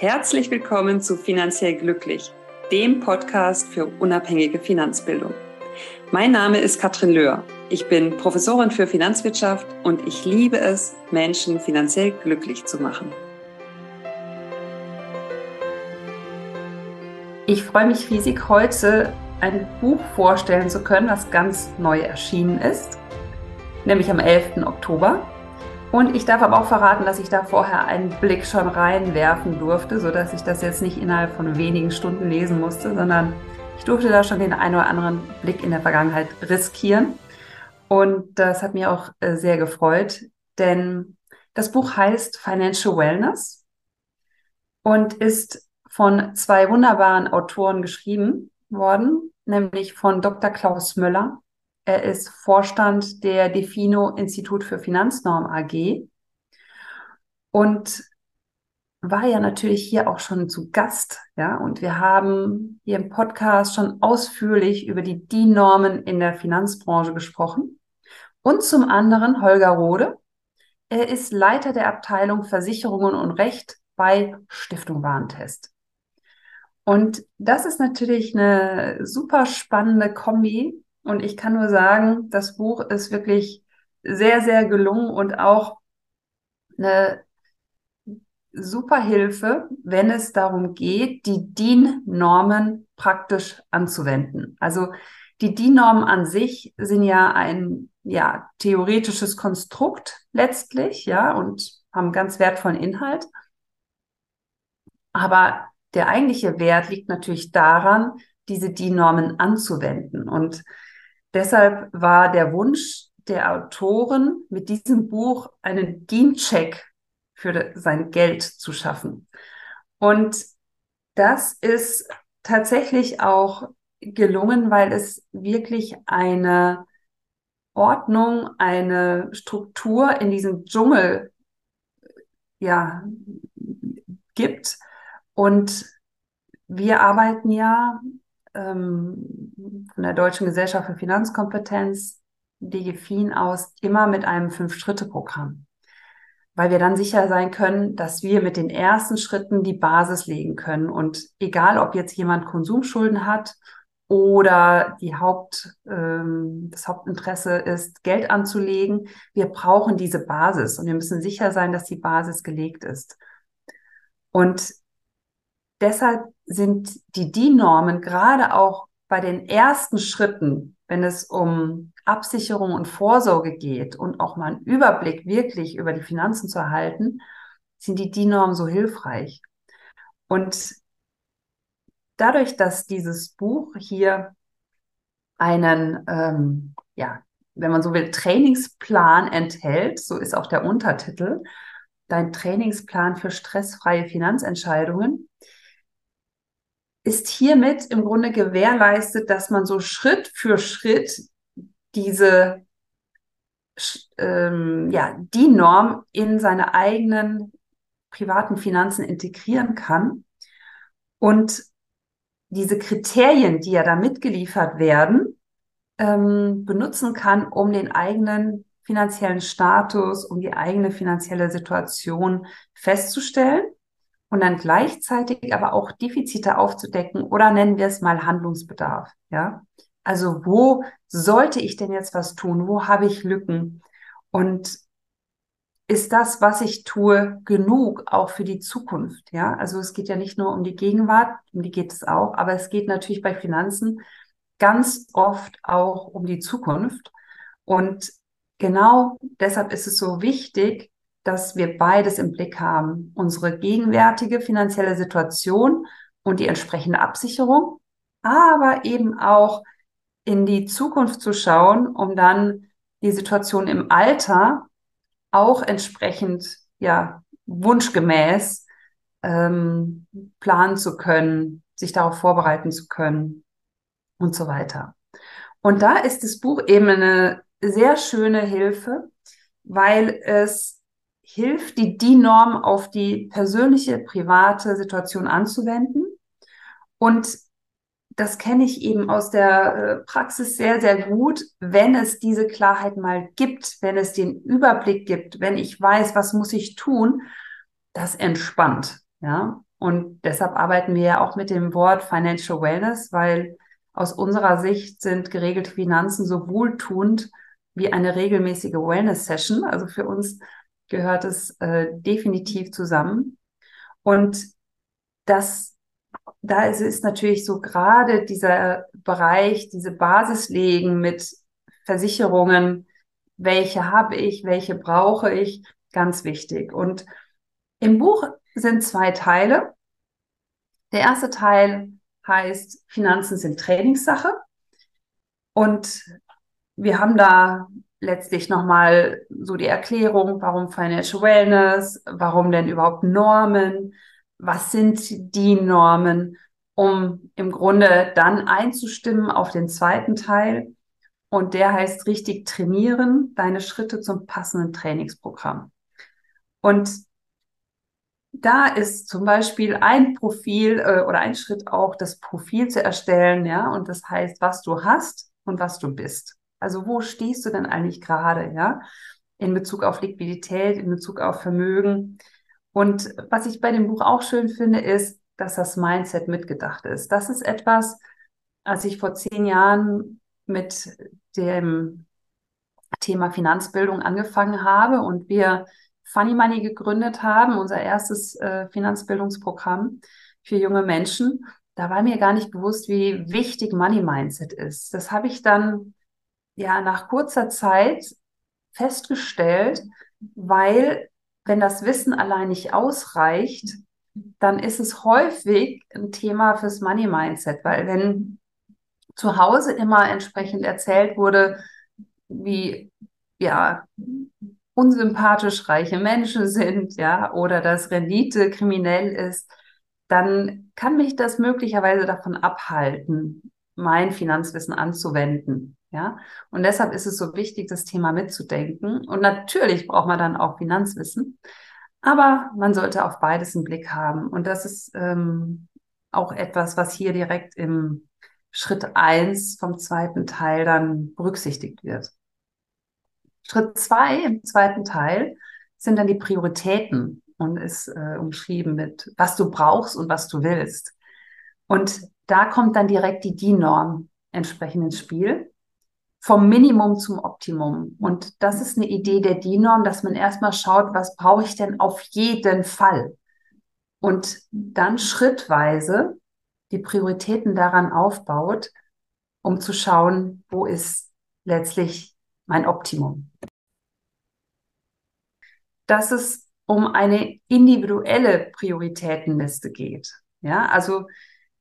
Herzlich willkommen zu Finanziell Glücklich, dem Podcast für unabhängige Finanzbildung. Mein Name ist Katrin Löhr. Ich bin Professorin für Finanzwirtschaft und ich liebe es, Menschen finanziell glücklich zu machen. Ich freue mich riesig, heute ein Buch vorstellen zu können, das ganz neu erschienen ist, nämlich am 11. Oktober. Und ich darf aber auch verraten, dass ich da vorher einen Blick schon reinwerfen durfte, sodass ich das jetzt nicht innerhalb von wenigen Stunden lesen musste, sondern ich durfte da schon den einen oder anderen Blick in der Vergangenheit riskieren. Und das hat mir auch äh, sehr gefreut, denn das Buch heißt Financial Wellness und ist von zwei wunderbaren Autoren geschrieben worden, nämlich von Dr. Klaus Möller er ist Vorstand der Defino Institut für Finanznorm AG und war ja natürlich hier auch schon zu Gast, ja, und wir haben hier im Podcast schon ausführlich über die DIN-Normen in der Finanzbranche gesprochen. Und zum anderen Holger Rode. Er ist Leiter der Abteilung Versicherungen und Recht bei Stiftung Warentest. Und das ist natürlich eine super spannende Kombi, und ich kann nur sagen, das Buch ist wirklich sehr, sehr gelungen und auch eine super Hilfe, wenn es darum geht, die DIN-Normen praktisch anzuwenden. Also die DIN-Normen an sich sind ja ein ja, theoretisches Konstrukt letztlich, ja, und haben ganz wertvollen Inhalt. Aber der eigentliche Wert liegt natürlich daran, diese DIN-Normen anzuwenden. Und Deshalb war der Wunsch der Autoren, mit diesem Buch einen DIN-Check für sein Geld zu schaffen. Und das ist tatsächlich auch gelungen, weil es wirklich eine Ordnung, eine Struktur in diesem Dschungel ja, gibt. Und wir arbeiten ja ähm, von der Deutschen Gesellschaft für Finanzkompetenz, DGFIN aus, immer mit einem Fünf-Schritte-Programm. Weil wir dann sicher sein können, dass wir mit den ersten Schritten die Basis legen können. Und egal, ob jetzt jemand Konsumschulden hat oder die Haupt, ähm, das Hauptinteresse ist, Geld anzulegen, wir brauchen diese Basis und wir müssen sicher sein, dass die Basis gelegt ist. Und deshalb sind die DIN-Normen gerade auch bei den ersten Schritten, wenn es um Absicherung und Vorsorge geht und auch mal einen Überblick wirklich über die Finanzen zu erhalten, sind die DIN-Normen so hilfreich. Und dadurch, dass dieses Buch hier einen, ähm, ja, wenn man so will, Trainingsplan enthält, so ist auch der Untertitel, dein Trainingsplan für stressfreie Finanzentscheidungen, ist hiermit im Grunde gewährleistet, dass man so Schritt für Schritt diese ähm, ja, die Norm in seine eigenen privaten Finanzen integrieren kann. Und diese Kriterien, die ja da mitgeliefert werden, ähm, benutzen kann, um den eigenen finanziellen Status, um die eigene finanzielle Situation festzustellen und dann gleichzeitig aber auch Defizite aufzudecken oder nennen wir es mal Handlungsbedarf. Ja, also wo sollte ich denn jetzt was tun? Wo habe ich Lücken? Und ist das, was ich tue, genug auch für die Zukunft? Ja, also es geht ja nicht nur um die Gegenwart, um die geht es auch, aber es geht natürlich bei Finanzen ganz oft auch um die Zukunft. Und genau deshalb ist es so wichtig, dass wir beides im Blick haben. Unsere gegenwärtige finanzielle Situation und die entsprechende Absicherung, aber eben auch in die Zukunft zu schauen, um dann die Situation im Alter auch entsprechend, ja, wunschgemäß ähm, planen zu können, sich darauf vorbereiten zu können und so weiter. Und da ist das Buch eben eine sehr schöne Hilfe, weil es hilft, die DIN-Norm auf die persönliche, private Situation anzuwenden. Und das kenne ich eben aus der äh, Praxis sehr, sehr gut, wenn es diese Klarheit mal gibt, wenn es den Überblick gibt, wenn ich weiß, was muss ich tun, das entspannt, ja. Und deshalb arbeiten wir ja auch mit dem Wort Financial Wellness, weil aus unserer Sicht sind geregelte Finanzen so wohltuend wie eine regelmäßige Wellness-Session. Also für uns gehört es äh, definitiv zusammen. Und das, da ist, ist natürlich so gerade dieser Bereich, diese Basis legen mit Versicherungen, welche habe ich, welche brauche ich, ganz wichtig. Und im Buch sind zwei Teile. Der erste Teil heißt Finanzen sind Trainingssache. Und wir haben da letztlich nochmal so die Erklärung, warum Financial Wellness, warum denn überhaupt Normen, was sind die Normen, um im Grunde dann einzustimmen auf den zweiten Teil. Und der heißt richtig trainieren, deine Schritte zum passenden Trainingsprogramm. Und da ist zum Beispiel ein Profil äh, oder ein Schritt auch, das Profil zu erstellen, ja, und das heißt, was du hast und was du bist. Also wo stehst du denn eigentlich gerade, ja, in Bezug auf Liquidität, in Bezug auf Vermögen? Und was ich bei dem Buch auch schön finde, ist, dass das Mindset mitgedacht ist. Das ist etwas, als ich vor zehn Jahren mit dem Thema Finanzbildung angefangen habe und wir Funny Money gegründet haben, unser erstes äh, Finanzbildungsprogramm für junge Menschen, da war mir gar nicht bewusst, wie wichtig Money Mindset ist. Das habe ich dann ja nach kurzer Zeit festgestellt, weil wenn das Wissen allein nicht ausreicht, dann ist es häufig ein Thema fürs Money Mindset, weil wenn zu Hause immer entsprechend erzählt wurde, wie ja unsympathisch reiche Menschen sind, ja, oder dass Rendite kriminell ist, dann kann mich das möglicherweise davon abhalten, mein Finanzwissen anzuwenden. Ja, und deshalb ist es so wichtig, das Thema mitzudenken. Und natürlich braucht man dann auch Finanzwissen, aber man sollte auf beides einen Blick haben. Und das ist ähm, auch etwas, was hier direkt im Schritt eins vom zweiten Teil dann berücksichtigt wird. Schritt zwei im zweiten Teil sind dann die Prioritäten und ist äh, umschrieben mit, was du brauchst und was du willst. Und da kommt dann direkt die DIN-Norm entsprechend ins Spiel. Vom Minimum zum Optimum. Und das ist eine Idee der DIN-Norm, dass man erstmal schaut, was brauche ich denn auf jeden Fall? Und dann schrittweise die Prioritäten daran aufbaut, um zu schauen, wo ist letztlich mein Optimum. Dass es um eine individuelle Prioritätenliste geht. Ja, also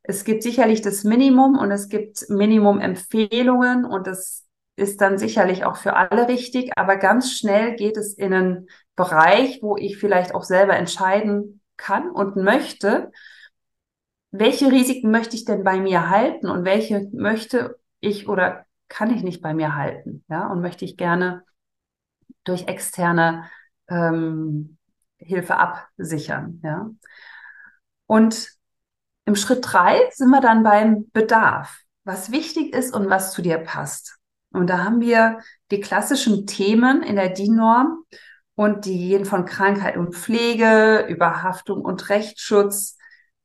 es gibt sicherlich das Minimum und es gibt Minimum-Empfehlungen und das ist dann sicherlich auch für alle richtig, aber ganz schnell geht es in einen Bereich, wo ich vielleicht auch selber entscheiden kann und möchte, welche Risiken möchte ich denn bei mir halten und welche möchte ich oder kann ich nicht bei mir halten, ja, und möchte ich gerne durch externe ähm, Hilfe absichern, ja. Und im Schritt drei sind wir dann beim Bedarf, was wichtig ist und was zu dir passt. Und da haben wir die klassischen Themen in der DIN-Norm und die gehen von Krankheit und Pflege über Haftung und Rechtsschutz,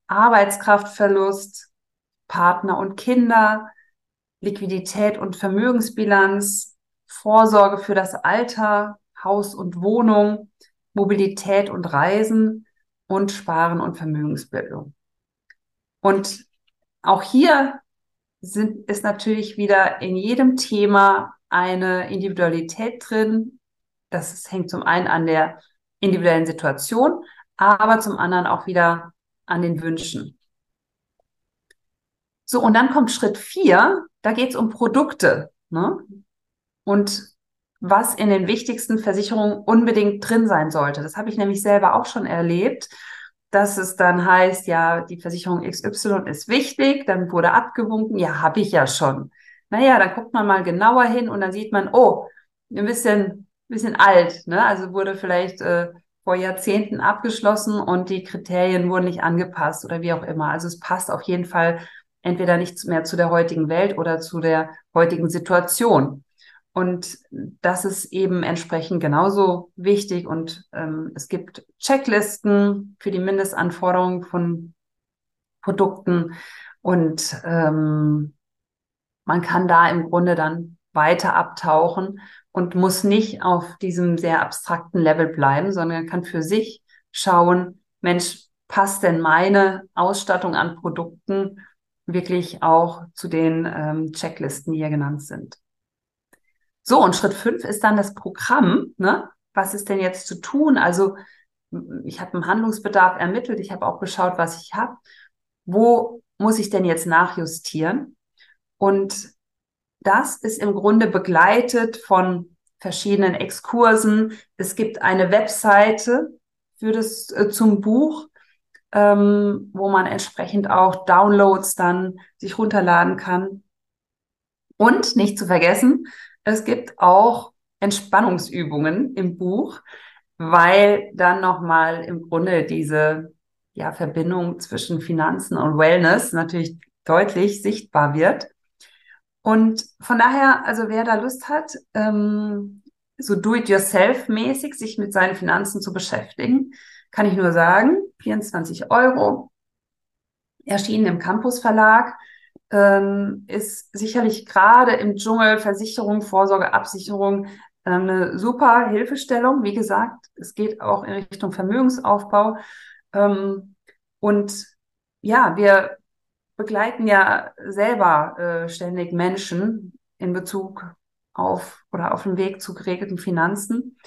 Arbeitskraftverlust, Partner und Kinder, Liquidität und Vermögensbilanz, Vorsorge für das Alter, Haus und Wohnung, Mobilität und Reisen und Sparen und Vermögensbildung. Und auch hier sind, ist natürlich wieder in jedem Thema eine Individualität drin. Das hängt zum einen an der individuellen Situation, aber zum anderen auch wieder an den Wünschen. So, und dann kommt Schritt vier, da geht es um Produkte. Ne? Und was in den wichtigsten Versicherungen unbedingt drin sein sollte. Das habe ich nämlich selber auch schon erlebt, dass es dann heißt, ja, die Versicherung XY ist wichtig, dann wurde abgewunken, ja, habe ich ja schon. Naja, dann guckt man mal genauer hin und dann sieht man, oh, ein bisschen, bisschen alt, ne? Also wurde vielleicht äh, vor Jahrzehnten abgeschlossen und die Kriterien wurden nicht angepasst oder wie auch immer. Also es passt auf jeden Fall entweder nicht mehr zu der heutigen Welt oder zu der heutigen Situation. Und das ist eben entsprechend genauso wichtig. Und ähm, es gibt Checklisten für die Mindestanforderungen von Produkten. Und ähm, man kann da im Grunde dann weiter abtauchen und muss nicht auf diesem sehr abstrakten Level bleiben, sondern kann für sich schauen, Mensch, passt denn meine Ausstattung an Produkten wirklich auch zu den ähm, Checklisten, die hier genannt sind. So, und Schritt fünf ist dann das Programm. Ne? Was ist denn jetzt zu tun? Also ich habe einen Handlungsbedarf ermittelt, ich habe auch geschaut, was ich habe. Wo muss ich denn jetzt nachjustieren? Und das ist im Grunde begleitet von verschiedenen Exkursen. Es gibt eine Webseite für das äh, zum Buch, ähm, wo man entsprechend auch Downloads dann sich runterladen kann. Und nicht zu vergessen, es gibt auch Entspannungsübungen im Buch, weil dann nochmal im Grunde diese ja, Verbindung zwischen Finanzen und Wellness natürlich deutlich sichtbar wird. Und von daher, also wer da Lust hat, ähm, so do-it-yourself-mäßig sich mit seinen Finanzen zu beschäftigen, kann ich nur sagen, 24 Euro, erschienen im Campus Verlag, ähm, ist sicherlich gerade im Dschungel Versicherung, Vorsorge, Absicherung äh, eine super Hilfestellung. Wie gesagt, es geht auch in Richtung Vermögensaufbau. Ähm, und ja, wir begleiten ja selber äh, ständig Menschen in Bezug auf oder auf dem Weg zu geregelten Finanzen.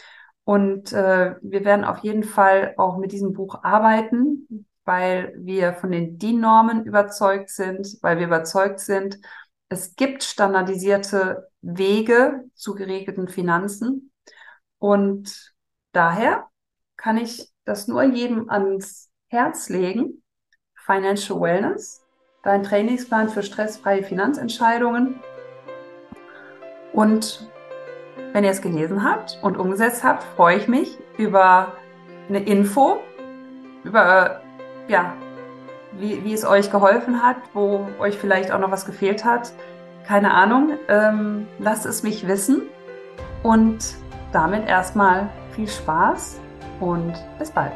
Und äh, wir werden auf jeden Fall auch mit diesem Buch arbeiten, weil wir von den DIN-Normen überzeugt sind, weil wir überzeugt sind, es gibt standardisierte Wege zu geregelten Finanzen. Und daher kann ich das nur jedem ans Herz legen. Financial Wellness, dein Trainingsplan für stressfreie Finanzentscheidungen. Und wenn ihr es gelesen habt und umgesetzt habt, freue ich mich über eine Info, über ja, wie, wie es euch geholfen hat, wo euch vielleicht auch noch was gefehlt hat. Keine Ahnung. Ähm, lasst es mich wissen. Und damit erstmal viel Spaß und bis bald.